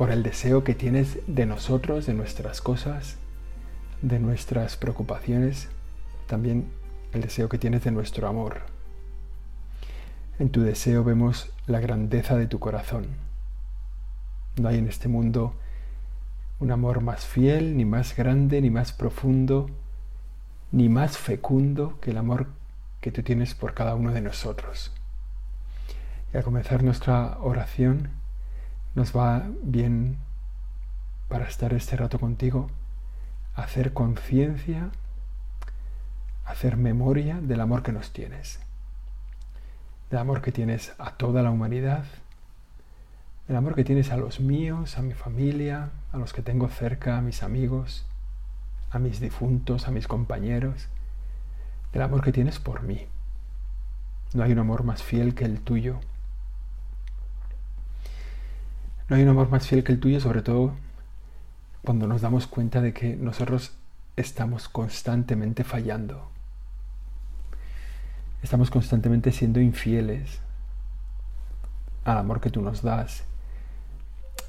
por el deseo que tienes de nosotros, de nuestras cosas, de nuestras preocupaciones, también el deseo que tienes de nuestro amor. En tu deseo vemos la grandeza de tu corazón. No hay en este mundo un amor más fiel, ni más grande, ni más profundo, ni más fecundo que el amor que tú tienes por cada uno de nosotros. Y al comenzar nuestra oración, nos va bien para estar este rato contigo, hacer conciencia, hacer memoria del amor que nos tienes, del amor que tienes a toda la humanidad, del amor que tienes a los míos, a mi familia, a los que tengo cerca, a mis amigos, a mis difuntos, a mis compañeros, del amor que tienes por mí. No hay un amor más fiel que el tuyo. No hay un amor más fiel que el tuyo, sobre todo cuando nos damos cuenta de que nosotros estamos constantemente fallando. Estamos constantemente siendo infieles al amor que tú nos das.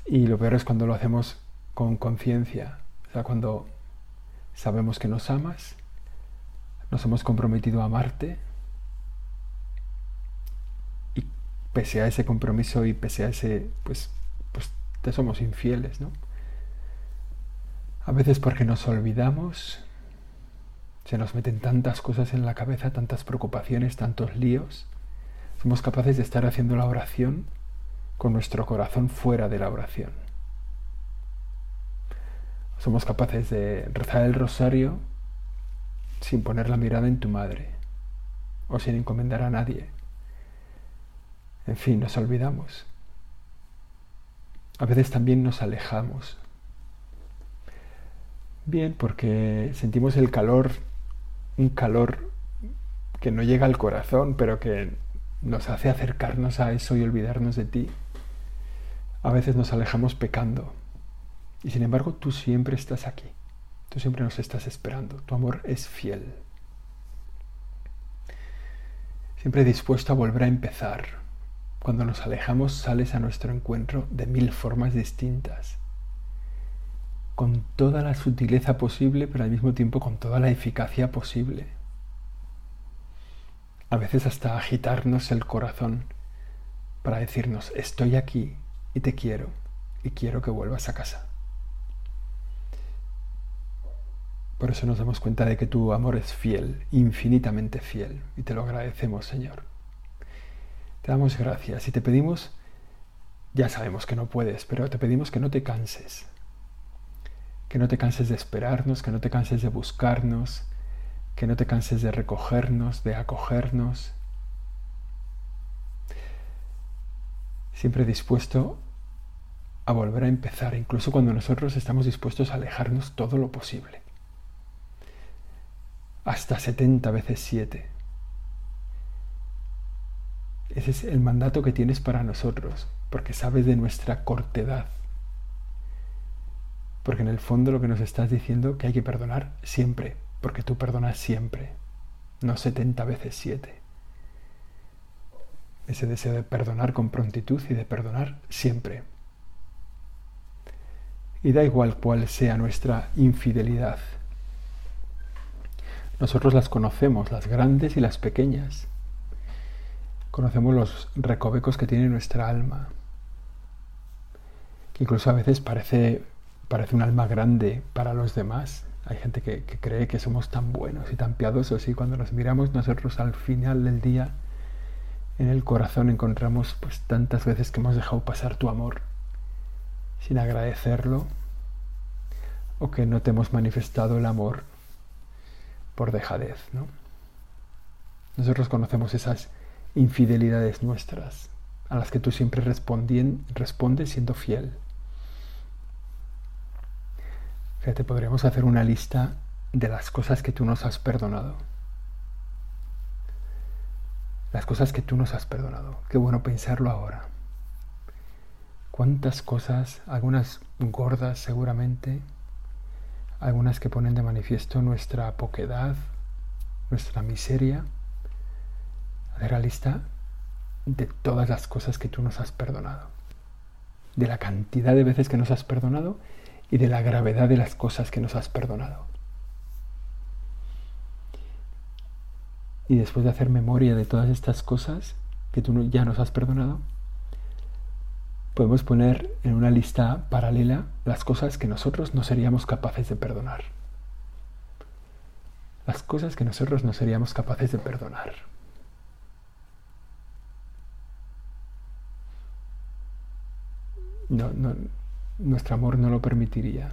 Y lo peor es cuando lo hacemos con conciencia, o sea, cuando sabemos que nos amas, nos hemos comprometido a amarte y pese a ese compromiso y pese a ese pues somos infieles, ¿no? A veces porque nos olvidamos, se nos meten tantas cosas en la cabeza, tantas preocupaciones, tantos líos, somos capaces de estar haciendo la oración con nuestro corazón fuera de la oración. Somos capaces de rezar el rosario sin poner la mirada en tu madre o sin encomendar a nadie. En fin, nos olvidamos a veces también nos alejamos. Bien, porque sentimos el calor, un calor que no llega al corazón, pero que nos hace acercarnos a eso y olvidarnos de ti. A veces nos alejamos pecando. Y sin embargo, tú siempre estás aquí. Tú siempre nos estás esperando. Tu amor es fiel. Siempre dispuesto a volver a empezar, cuando nos alejamos sales a nuestro encuentro de mil formas distintas, con toda la sutileza posible, pero al mismo tiempo con toda la eficacia posible. A veces hasta agitarnos el corazón para decirnos, estoy aquí y te quiero y quiero que vuelvas a casa. Por eso nos damos cuenta de que tu amor es fiel, infinitamente fiel, y te lo agradecemos, Señor. Te damos gracias y te pedimos, ya sabemos que no puedes, pero te pedimos que no te canses, que no te canses de esperarnos, que no te canses de buscarnos, que no te canses de recogernos, de acogernos. Siempre dispuesto a volver a empezar, incluso cuando nosotros estamos dispuestos a alejarnos todo lo posible. Hasta 70 veces 7. Ese es el mandato que tienes para nosotros, porque sabes de nuestra cortedad. Porque en el fondo lo que nos estás diciendo que hay que perdonar siempre, porque tú perdonas siempre, no 70 veces 7. Ese deseo de perdonar con prontitud y de perdonar siempre. Y da igual cuál sea nuestra infidelidad. Nosotros las conocemos, las grandes y las pequeñas. Conocemos los recovecos que tiene nuestra alma, que incluso a veces parece, parece un alma grande para los demás. Hay gente que, cree que somos tan buenos y tan piadosos y cuando nos miramos nosotros al final del día, en el corazón encontramos pues tantas veces que hemos dejado pasar tu amor sin agradecerlo o que no te hemos manifestado el amor por dejadez, ¿no? Nosotros conocemos esas infidelidades nuestras, a las que tú siempre respondes siendo fiel. Fíjate, podríamos hacer una lista de las cosas que tú nos has perdonado. Las cosas que tú nos has perdonado. Qué bueno pensarlo ahora. Cuántas cosas, algunas gordas seguramente, algunas que ponen de manifiesto nuestra poquedad, nuestra miseria, la lista de todas las cosas que tú nos has perdonado. De la cantidad de veces que nos has perdonado y de la gravedad de las cosas que nos has perdonado. Y después de hacer memoria de todas estas cosas que tú ya nos has perdonado, podemos poner en una lista paralela las cosas que nosotros no seríamos capaces de perdonar. Las cosas que nosotros no seríamos capaces de perdonar. No, nuestro amor no lo permitiría.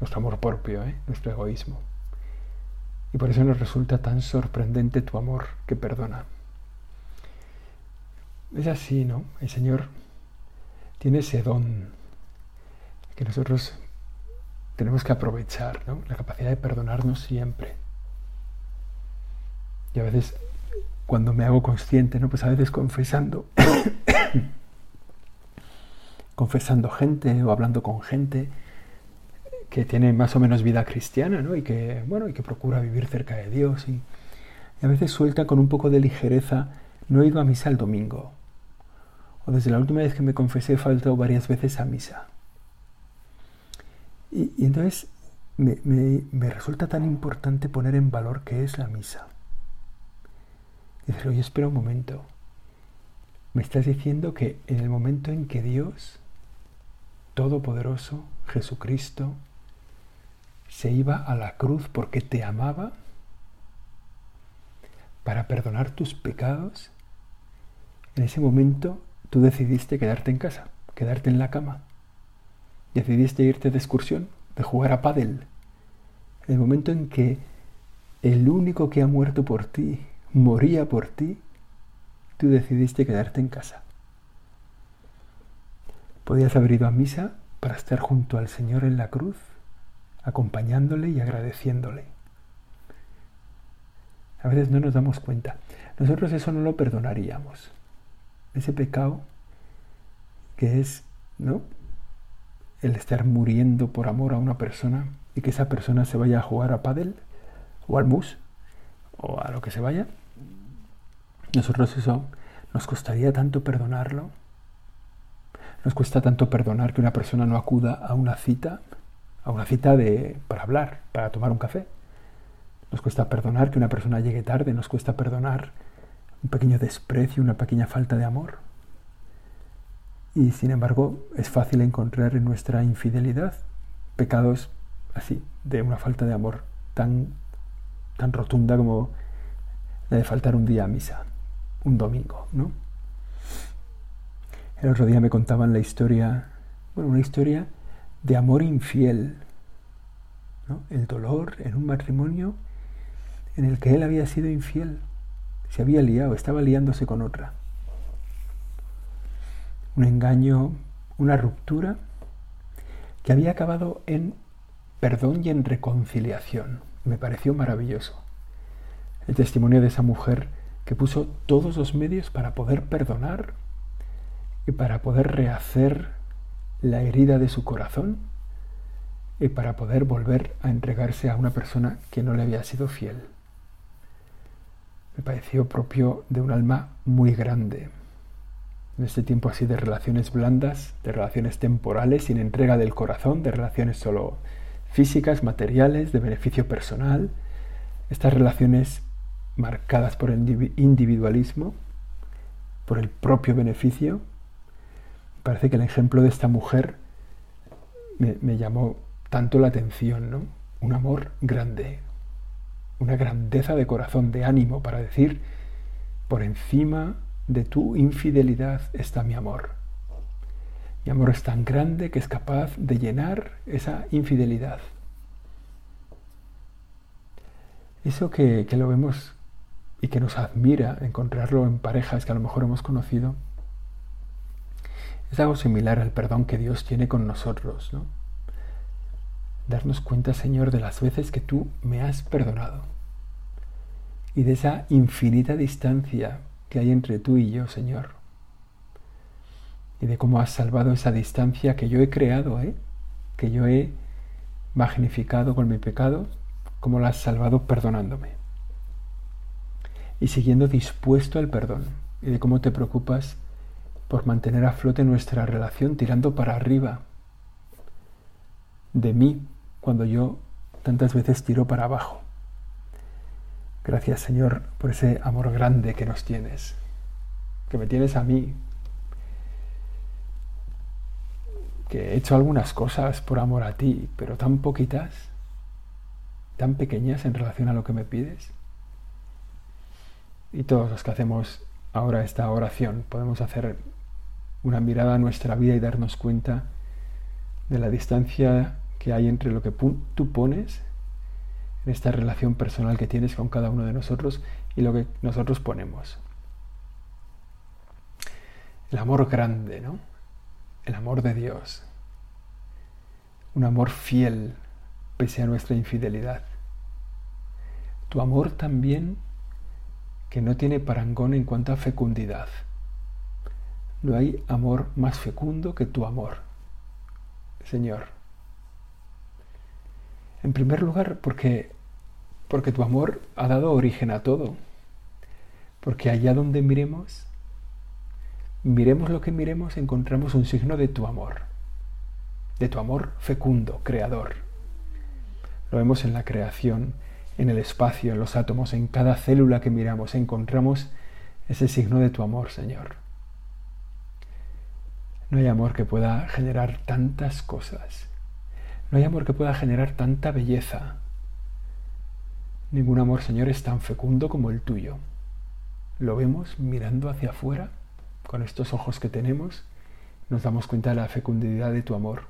Nuestro amor propio, ¿eh? nuestro egoísmo. Y por eso nos resulta tan sorprendente tu amor que perdona. Es así, ¿no? El Señor tiene ese don que nosotros tenemos que aprovechar, ¿no? la capacidad de perdonarnos siempre. Y a veces, cuando me hago consciente, ¿no? pues a veces confesando, confesando gente o hablando con gente que tiene más o menos vida cristiana ¿no? y, que, bueno, y que procura vivir cerca de Dios. Y, y a veces suelta con un poco de ligereza, no he ido a misa el domingo, o desde la última vez que me confesé he faltado varias veces a misa. Y, entonces me, me, resulta tan importante poner en valor qué es la misa. Y decir, oye, espera un momento. Me estás diciendo que en el momento en que Dios, Todopoderoso, Jesucristo, se iba a la cruz porque te amaba, para perdonar tus pecados, en ese momento tú decidiste quedarte en casa, quedarte en la cama. Decidiste irte de excursión, de jugar a pádel. En el momento en que el único que ha muerto por ti moría por ti, tú decidiste quedarte en casa. Podías haber ido a misa para estar junto al Señor en la cruz, acompañándole y agradeciéndole. A veces no nos damos cuenta. Nosotros eso no lo perdonaríamos ese pecado que es, ¿no? El estar muriendo por amor a una persona y que esa persona se vaya a jugar a pádel o al mus o a lo que se vaya. Nosotros eso nos costaría tanto perdonarlo. Nos cuesta tanto perdonar que una persona no acuda a una cita, a una cita de para hablar, para tomar un café. Nos cuesta perdonar que una persona llegue tarde, nos cuesta perdonar un pequeño desprecio, una pequeña falta de amor. Y sin embargo es fácil encontrar en nuestra infidelidad pecados así, de una falta de amor tan, tan rotunda como la de faltar un día a misa, un domingo, ¿no? El otro día me contaban la historia, bueno, una historia de amor infiel. El dolor en un matrimonio en el que él había sido infiel se había liado, estaba liándose con otra. Un engaño, una ruptura que había acabado en perdón y en reconciliación. Me pareció maravilloso. El testimonio de esa mujer que puso todos los medios para poder perdonar y para poder rehacer la herida de su corazón y para poder volver a entregarse a una persona que no le había sido fiel me pareció propio de un alma muy grande. En este tiempo así de relaciones blandas, de relaciones temporales, sin entrega del corazón, de relaciones solo físicas, materiales, de beneficio personal, estas relaciones marcadas por el individualismo, por el propio beneficio. Parece que el ejemplo de esta mujer me, llamó tanto la atención, ¿no? Un amor grande, una grandeza de corazón, de ánimo para decir, por encima de tu infidelidad está mi amor. Mi amor es tan grande que es capaz de llenar esa infidelidad. Eso que, lo vemos y que nos admira encontrarlo en parejas que a lo mejor hemos conocido, es algo similar al perdón que Dios tiene con nosotros, ¿no? darnos cuenta, Señor, de las veces que tú me has perdonado y de esa infinita distancia que hay entre tú y yo, Señor. Y de cómo has salvado esa distancia que yo he creado, ¿eh? que yo he magnificado con mi pecado, cómo la has salvado perdonándome. Y siguiendo dispuesto al perdón. Y de cómo te preocupas por mantener a flote nuestra relación tirando para arriba de mí cuando yo tantas veces tiro para abajo. Gracias Señor por ese amor grande que nos tienes, que me tienes a mí, que he hecho algunas cosas por amor a ti, pero tan poquitas, tan pequeñas en relación a lo que me pides. Y todos los que hacemos ahora esta oración podemos hacer una mirada a nuestra vida y darnos cuenta de la distancia que hay entre lo que tú pones en esta relación personal que tienes con cada uno de nosotros y lo que nosotros ponemos. El amor grande, ¿no? El amor de Dios. Un amor fiel pese a nuestra infidelidad. Tu amor también que no tiene parangón en cuanto a fecundidad. No hay amor más fecundo que tu amor, Señor. En primer lugar, porque, porque tu amor ha dado origen a todo. Porque allá donde miremos, miremos lo que miremos, encontramos un signo de tu amor. De tu amor fecundo, creador. Lo vemos en la creación, en el espacio, en los átomos, en cada célula que miramos, encontramos ese signo de tu amor, Señor. No hay amor que pueda generar tantas cosas no hay amor que pueda generar tanta belleza. Ningún amor, Señor, es tan fecundo como el tuyo. Lo vemos mirando hacia afuera, con estos ojos que tenemos, nos damos cuenta de la fecundidad de tu amor,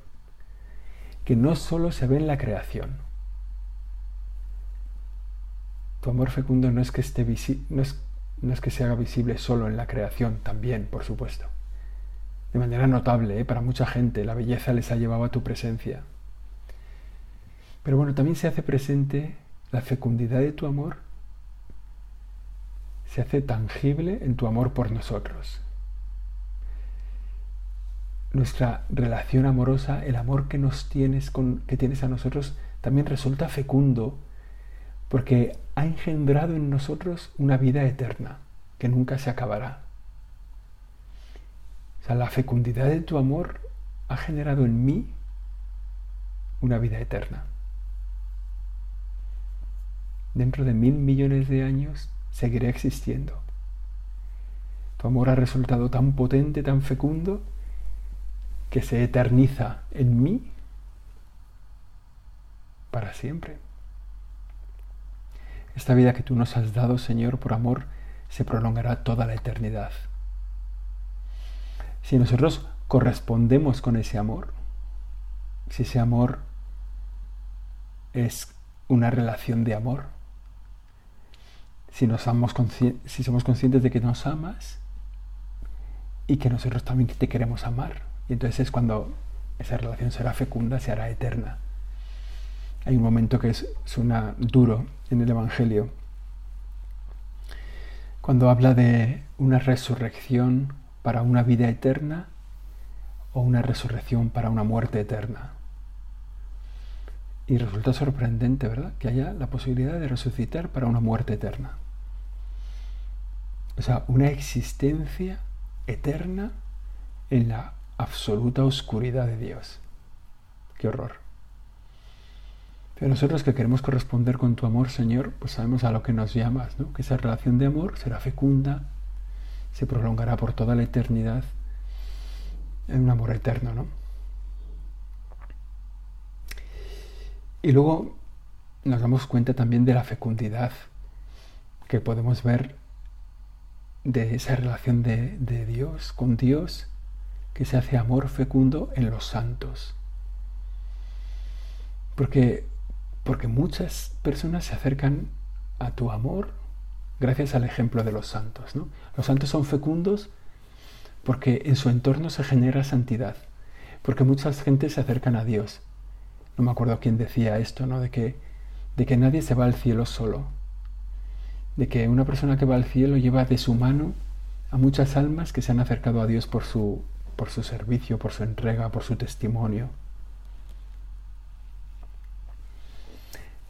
que no solo se ve en la creación. Tu amor fecundo no es que, no es que se haga visible solo en la creación, también, por supuesto. De manera notable, ¿eh? para mucha gente, la belleza les ha llevado a tu presencia. Pero bueno, también se hace presente la fecundidad de tu amor, se hace tangible en tu amor por nosotros. Nuestra relación amorosa, el amor que nos tienes con, que tienes a nosotros, también resulta fecundo porque ha engendrado en nosotros una vida eterna que nunca se acabará. O sea, la fecundidad de tu amor ha generado en mí una vida eterna dentro de mil millones de años seguiré existiendo. Tu amor ha resultado tan potente, tan fecundo, que se eterniza en mí para siempre. Esta vida que tú nos has dado, Señor, por amor, se prolongará toda la eternidad. Si nosotros correspondemos con ese amor, si ese amor es una relación de amor, si, nos somos si somos conscientes de que nos amas y que nosotros también te queremos amar. Y entonces es cuando esa relación será fecunda, se hará eterna. Hay un momento que es, suena duro en el Evangelio, cuando habla de una resurrección para una vida eterna o una resurrección para una muerte eterna. Y resulta sorprendente, ¿verdad? Que haya la posibilidad de resucitar para una muerte eterna. O sea, una existencia eterna en la absoluta oscuridad de Dios. Qué horror. Pero nosotros que queremos corresponder con tu amor, Señor, pues sabemos a lo que nos llamas, ¿no? Que esa relación de amor será fecunda, se prolongará por toda la eternidad en un amor eterno, ¿no? Y luego nos damos cuenta también de la fecundidad que podemos ver de esa relación de, Dios con Dios que se hace amor fecundo en los santos. Porque, porque muchas personas se acercan a tu amor gracias al ejemplo de los santos. ¿no? Los santos son fecundos porque en su entorno se genera santidad, porque muchas gentes se acercan a Dios no me acuerdo quién decía esto, ¿no? De que, de que nadie se va al cielo solo. De que una persona que va al cielo lleva de su mano a muchas almas que se han acercado a Dios por su, por su servicio, por su entrega, por su testimonio.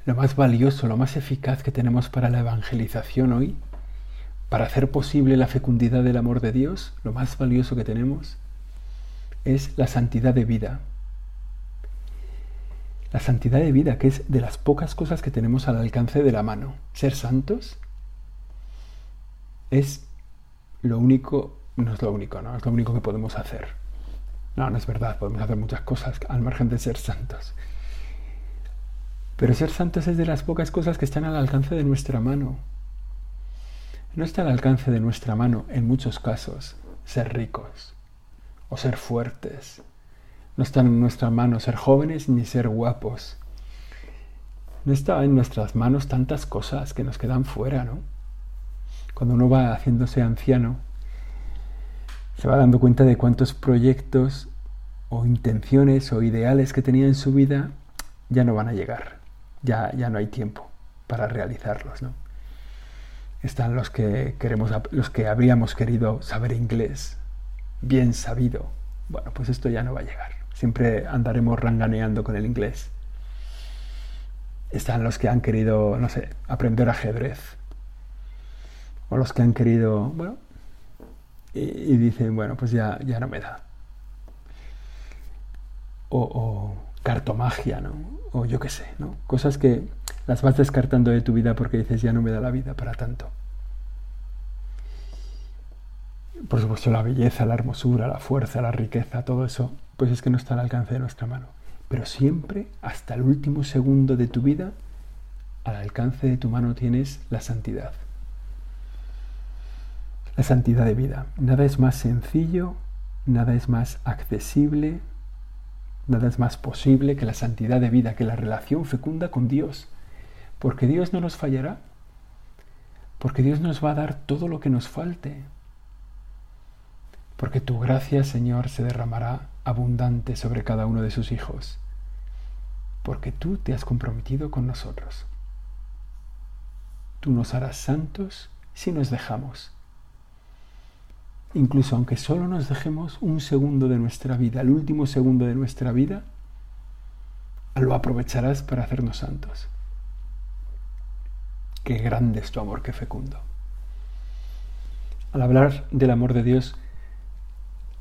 Lo más valioso, lo más eficaz que tenemos para la evangelización hoy, para hacer posible la fecundidad del amor de Dios, lo más valioso que tenemos es la santidad de vida. La santidad de vida, que es de las pocas cosas que tenemos al alcance de la mano. Ser santos es lo único, no es lo único, no es lo único que podemos hacer. No, no es verdad, podemos hacer muchas cosas al margen de ser santos. Pero ser santos es de las pocas cosas que están al alcance de nuestra mano. No está al alcance de nuestra mano, en muchos casos, ser ricos o ser fuertes no está en nuestra mano ser jóvenes ni ser guapos. No está en nuestras manos tantas cosas que nos quedan fuera, ¿no? Cuando uno va haciéndose anciano, se va dando cuenta de cuántos proyectos o intenciones o ideales que tenía en su vida ya no van a llegar. Ya, ya no hay tiempo para realizarlos, ¿no? Están los que queremos, los que habríamos querido saber inglés, bien sabido. Bueno, pues esto ya no va a llegar. Siempre andaremos ranganeando con el inglés. Están los que han querido, no sé, aprender ajedrez. O los que han querido, bueno, y, dicen, bueno, pues ya, ya no me da. O, o cartomagia, ¿no? O yo qué sé, ¿no? Cosas que las vas descartando de tu vida porque dices, ya no me da la vida para tanto. Por supuesto, la belleza, la hermosura, la fuerza, la riqueza, todo eso pues es que no está al alcance de nuestra mano. Pero siempre, hasta el último segundo de tu vida, al alcance de tu mano tienes la santidad. La santidad de vida. Nada es más sencillo, nada es más accesible, nada es más posible que la santidad de vida, que la relación fecunda con Dios. Porque Dios no nos fallará. Porque Dios nos va a dar todo lo que nos falte. Porque tu gracia, Señor, se derramará abundante sobre cada uno de sus hijos, porque tú te has comprometido con nosotros. Tú nos harás santos si nos dejamos. Incluso aunque solo nos dejemos un segundo de nuestra vida, el último segundo de nuestra vida, lo aprovecharás para hacernos santos. Qué grande es tu amor, qué fecundo. Al hablar del amor de Dios,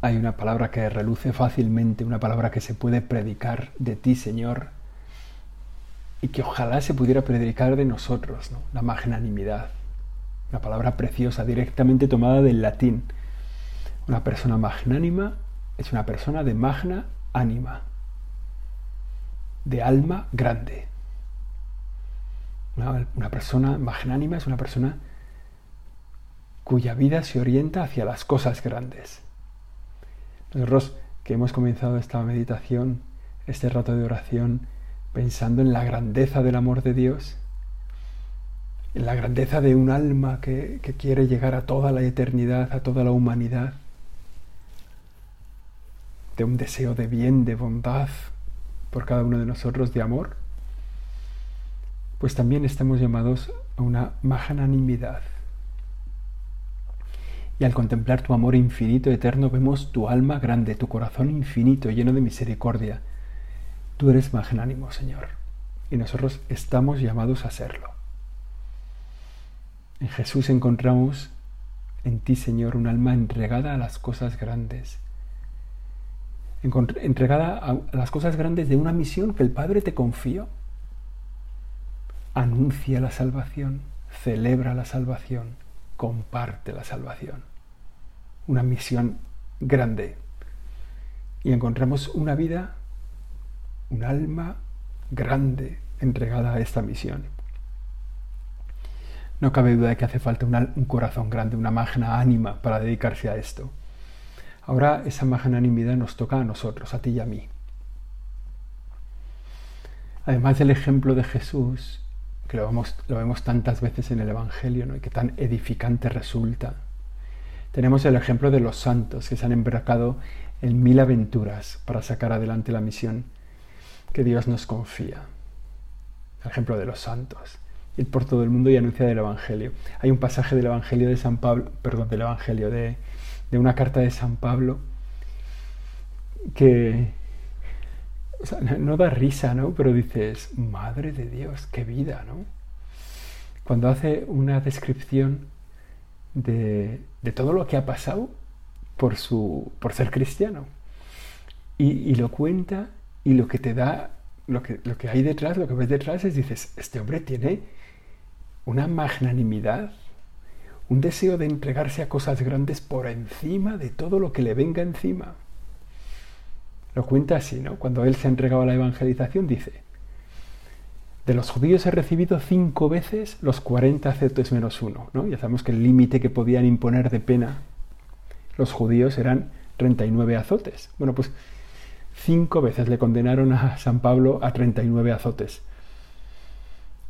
hay una palabra que reluce fácilmente, una palabra que se puede predicar de ti, Señor, y que ojalá se pudiera predicar de nosotros, la magnanimidad. Una palabra preciosa, directamente tomada del latín. Una persona magnánima es una persona de magna ánima, de alma grande. Una, una persona magnánima es una persona cuya vida se orienta hacia las cosas grandes. Nosotros que hemos comenzado esta meditación, este rato de oración, pensando en la grandeza del amor de Dios, en la grandeza de un alma que, que quiere llegar a toda la eternidad, a toda la humanidad, de un deseo de bien, de bondad por cada uno de nosotros, de amor, pues también estamos llamados a una magnanimidad y al contemplar tu amor infinito, eterno, vemos tu alma grande, tu corazón infinito, lleno de misericordia. Tú eres magnánimo, Señor, y nosotros estamos llamados a serlo. En Jesús encontramos en ti, Señor, un alma entregada a las cosas grandes, entregada a las cosas grandes de una misión que el Padre te confió. Anuncia la salvación, celebra la salvación, comparte la salvación una misión grande. Y encontramos una vida, un alma grande entregada a esta misión. No cabe duda de que hace falta un, corazón grande, una magna ánima para dedicarse a esto. Ahora esa magnanimidad nos toca a nosotros, a ti y a mí. Además del ejemplo de Jesús, que lo vemos, tantas veces en el Evangelio ¿no? y que tan edificante resulta, tenemos el ejemplo de los santos que se han embarcado en mil aventuras para sacar adelante la misión. que Dios nos confía. El ejemplo de los santos. Ir por todo el mundo y anunciar el Evangelio. Hay un pasaje del Evangelio de San Pablo, perdón, del Evangelio, de, de una carta de San Pablo, que no da risa, ¿no? Pero dices, madre de Dios, qué vida, ¿no? Cuando hace una descripción de, de todo lo que ha pasado por, su, por ser cristiano. Y, y, lo cuenta y lo que te da, lo que, lo que hay detrás, lo que ves detrás es, dices, este hombre tiene una magnanimidad, un deseo de entregarse a cosas grandes por encima de todo lo que le venga encima. Lo cuenta así, ¿no? Cuando él se ha entregado a la evangelización, dice, de los judíos he recibido cinco veces los 40 aceptos menos uno, ¿no? Ya sabemos que el límite que podían imponer de pena los judíos eran 39 azotes. Bueno, pues cinco veces le condenaron a San Pablo a 39 azotes.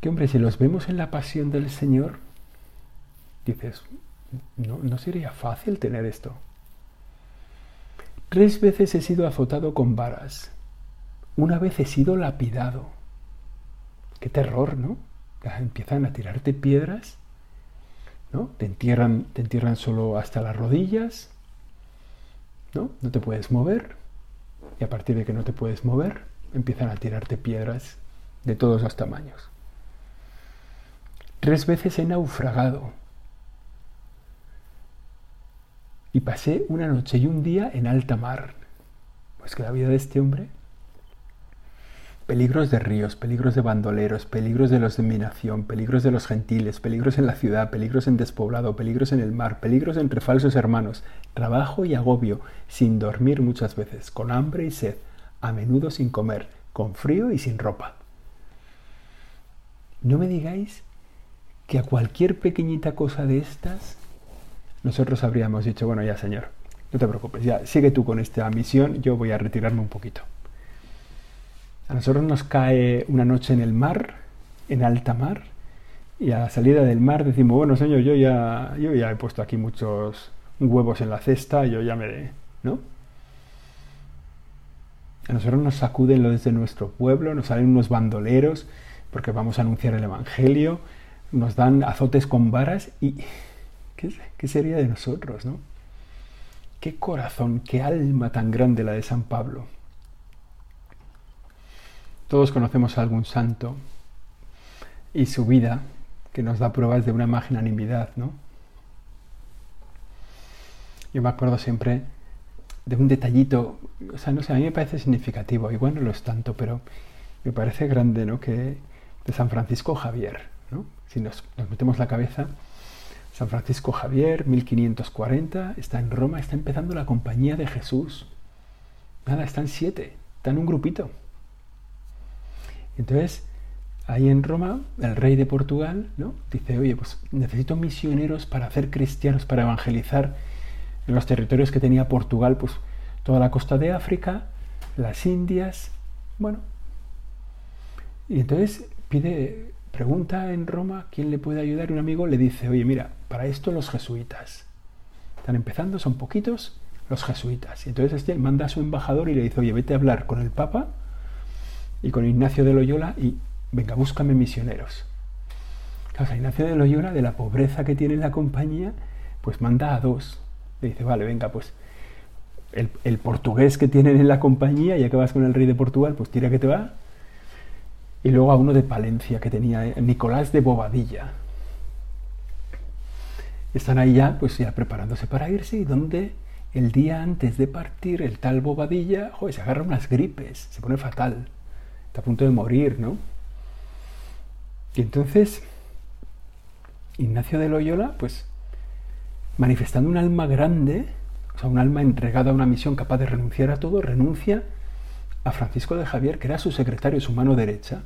Que hombre, si los vemos en la pasión del Señor, dices, no, no sería fácil tener esto. Tres veces he sido azotado con varas. Una vez he sido lapidado. Qué terror, ¿no? Empiezan a tirarte piedras, ¿no? Te entierran, te entierran solo hasta las rodillas, ¿no? No te puedes mover. Y a partir de que no te puedes mover, empiezan a tirarte piedras de todos los tamaños. Tres veces he naufragado. Y pasé una noche y un día en alta mar. Pues que la vida de este hombre Peligros de ríos, peligros de bandoleros, peligros de los de mi nación, peligros de los gentiles, peligros en la ciudad, peligros en despoblado, peligros en el mar, peligros entre falsos hermanos, trabajo y agobio, sin dormir muchas veces, con hambre y sed, a menudo sin comer, con frío y sin ropa. No me digáis que a cualquier pequeñita cosa de estas nosotros habríamos dicho, bueno, ya señor, no te preocupes, ya sigue tú con esta misión, yo voy a retirarme un poquito. A nosotros nos cae una noche en el mar, en alta mar, y a la salida del mar decimos, bueno, señor, yo ya, yo ya he puesto aquí muchos huevos en la cesta, yo ya me... ¿no? A nosotros nos sacuden lo desde nuestro pueblo, nos salen unos bandoleros, porque vamos a anunciar el Evangelio, nos dan azotes con varas y... ¿Qué, sería de nosotros, no? Qué corazón, qué alma tan grande la de San Pablo. Todos conocemos a algún santo y su vida que nos da pruebas de una magnanimidad, ¿no? Yo me acuerdo siempre de un detallito, o sea, no sé, a mí me parece significativo, igual no lo es tanto, pero me parece grande, ¿no? Que de San Francisco Javier, ¿no? Si nos metemos la cabeza, San Francisco Javier, 1540, está en Roma, está empezando la compañía de Jesús. Nada, están siete, están un grupito. Entonces, ahí en Roma, el rey de Portugal ¿no? dice, oye, pues necesito misioneros para hacer cristianos, para evangelizar en los territorios que tenía Portugal, pues toda la costa de África, las Indias, bueno. Y entonces pide, pregunta en Roma quién le puede ayudar un amigo le dice, oye, mira, para esto los jesuitas. Están empezando, son poquitos los jesuitas. Y entonces este manda a su embajador y le dice, oye, vete a hablar con el Papa y con Ignacio de Loyola y venga, búscame misioneros. Claro, Ignacio de Loyola, de la pobreza que tiene la compañía, pues manda a dos. Le dice, vale, venga, pues el, portugués que tienen en la compañía, ya que vas con el rey de Portugal, pues tira que te va. Y luego a uno de Palencia que tenía, eh, Nicolás de Bobadilla. Están ahí ya, pues ya preparándose para irse y donde el día antes de partir el tal Bobadilla, joder, se agarra unas gripes, se pone fatal está a punto de morir, ¿no? Y entonces, Ignacio de Loyola, pues, manifestando un alma grande, o sea, un alma entregada a una misión capaz de renunciar a todo, renuncia a Francisco de Javier, que era su secretario, su mano derecha,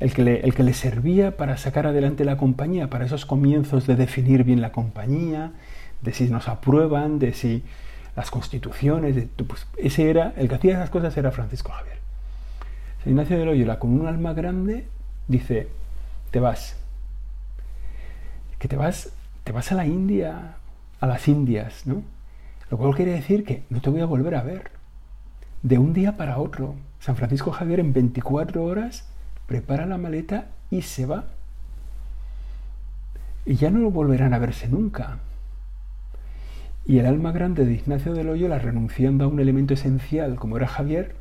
el que, le, el que le servía para sacar adelante la compañía, para esos comienzos de definir bien la compañía, de si nos aprueban, de si las constituciones, de, pues ese era, el que hacía esas cosas era Francisco Javier. San Ignacio de Loyola, con un alma grande, dice, te vas. Que te vas, te vas a la India, a las Indias, ¿no? Lo cual quiere decir que no te voy a volver a ver. de un día para otro. San Francisco Javier en 24 horas prepara la maleta y se va. Y ya no lo volverán a verse nunca. Y el alma grande de Ignacio de Loyola, renunciando a un elemento esencial como era Javier,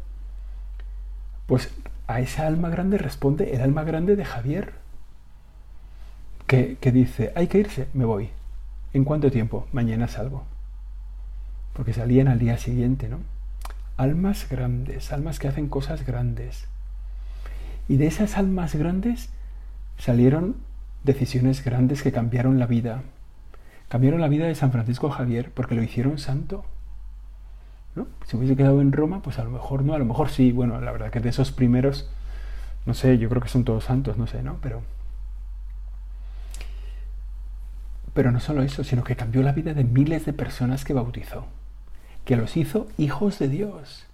pues a esa alma grande responde el alma grande de Javier, que, que dice, hay que irse, me voy. ¿En cuánto tiempo? Mañana salgo. Porque salían al día siguiente, ¿no? Almas grandes, almas que hacen cosas grandes. Y de esas almas grandes salieron decisiones grandes que cambiaron la vida. Cambiaron la vida de San Francisco Javier porque lo hicieron santo. ¿no? Si hubiese quedado en Roma, pues a lo mejor no, a lo mejor sí. Bueno, la verdad que de esos primeros, no sé, yo creo que son todos santos, no sé, ¿no? Pero Pero no solo eso, sino que cambió la vida de miles de personas que bautizó, que los hizo hijos de Dios.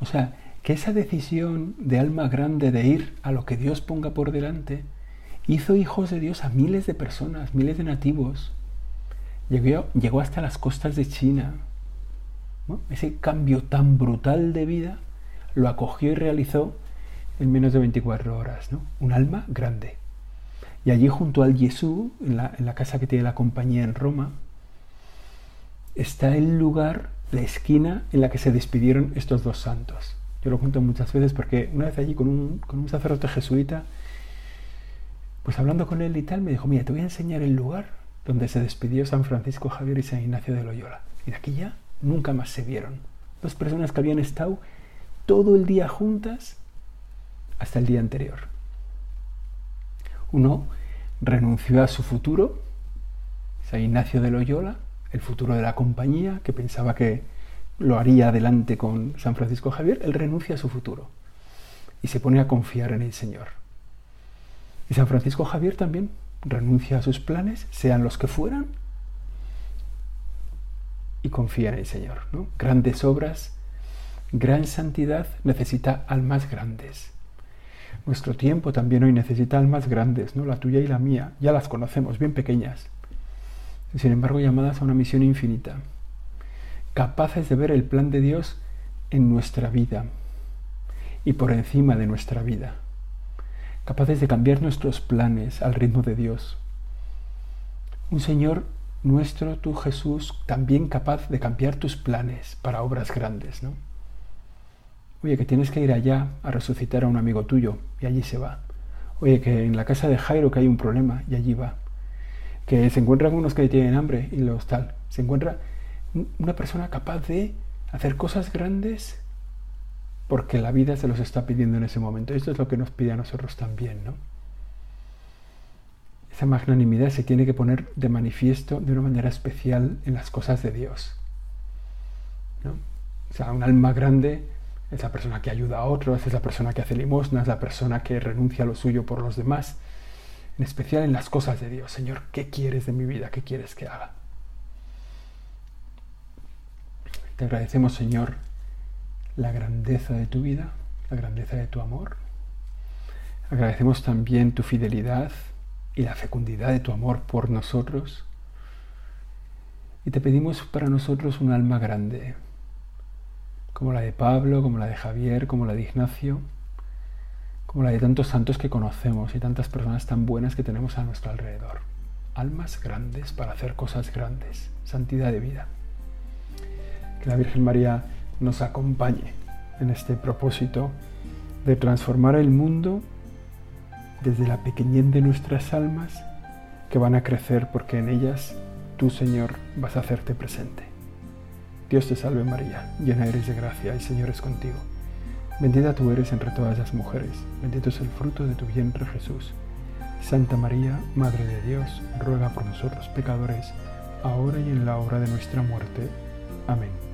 O sea, que esa decisión de alma grande de ir a lo que Dios ponga por delante, hizo hijos de Dios a miles de personas, miles de nativos. Llegó, llegó hasta las costas de China. Ese cambio tan brutal de vida lo acogió y realizó en menos de 24 horas. Un alma grande. Y allí junto al Jesús, en la, casa que tiene la compañía en Roma, está el lugar, la esquina en la que se despidieron estos dos santos. Yo lo cuento muchas veces porque una vez allí con un, con un sacerdote jesuita, pues hablando con él y tal, me dijo, mira, te voy a enseñar el lugar donde se despidió San Francisco Javier y San Ignacio de Loyola. Y de aquí ya nunca más se vieron. Dos personas que habían estado todo el día juntas hasta el día anterior. Uno renunció a su futuro, San Ignacio de Loyola, el futuro de la compañía, que pensaba que lo haría adelante con San Francisco Javier, él renuncia a su futuro y se pone a confiar en el Señor. Y San Francisco Javier también renuncia a sus planes, sean los que fueran, y confía en el Señor. Grandes obras, gran santidad necesita almas grandes. Nuestro tiempo también hoy necesita almas grandes, ¿no? La tuya y la mía, ya las conocemos, bien pequeñas. Sin embargo, llamadas a una misión infinita. Capaces de ver el plan de Dios en nuestra vida y por encima de nuestra vida. Capaces de cambiar nuestros planes al ritmo de Dios. Un Señor nuestro, tú Jesús, también capaz de cambiar tus planes para obras grandes, ¿no? Oye, que tienes que ir allá a resucitar a un amigo tuyo y allí se va. Oye, que en la casa de Jairo que hay un problema y allí va. Que se encuentran unos que tienen hambre y los tal. Se encuentra una persona capaz de hacer cosas grandes porque la vida se los está pidiendo en ese momento. Esto es lo que nos pide a nosotros también, ¿no? Esa magnanimidad se tiene que poner de manifiesto de una manera especial en las cosas de Dios. ¿no? O sea, un alma grande es la persona que ayuda a otros, es la persona que hace limosna, es la persona que renuncia a lo suyo por los demás, en especial en las cosas de Dios. Señor, ¿qué quieres de mi vida? ¿Qué quieres que haga? Te agradecemos, Señor, la grandeza de tu vida, la grandeza de tu amor. Agradecemos también tu fidelidad y la fecundidad de tu amor por nosotros. Y te pedimos para nosotros un alma grande, como la de Pablo, como la de Javier, como la de Ignacio, como la de tantos santos que conocemos y tantas personas tan buenas que tenemos a nuestro alrededor. Almas grandes para hacer cosas grandes, santidad de vida. Que la Virgen María nos acompañe en este propósito de transformar el mundo desde la pequeñez de nuestras almas que van a crecer porque en ellas tú, Señor, vas a hacerte presente. Dios te salve María, llena eres de gracia, el Señor es contigo. Bendita tú eres entre todas las mujeres, bendito es el fruto de tu vientre Jesús. Santa María, Madre de Dios, ruega por nosotros pecadores, ahora y en la hora de nuestra muerte. Amén.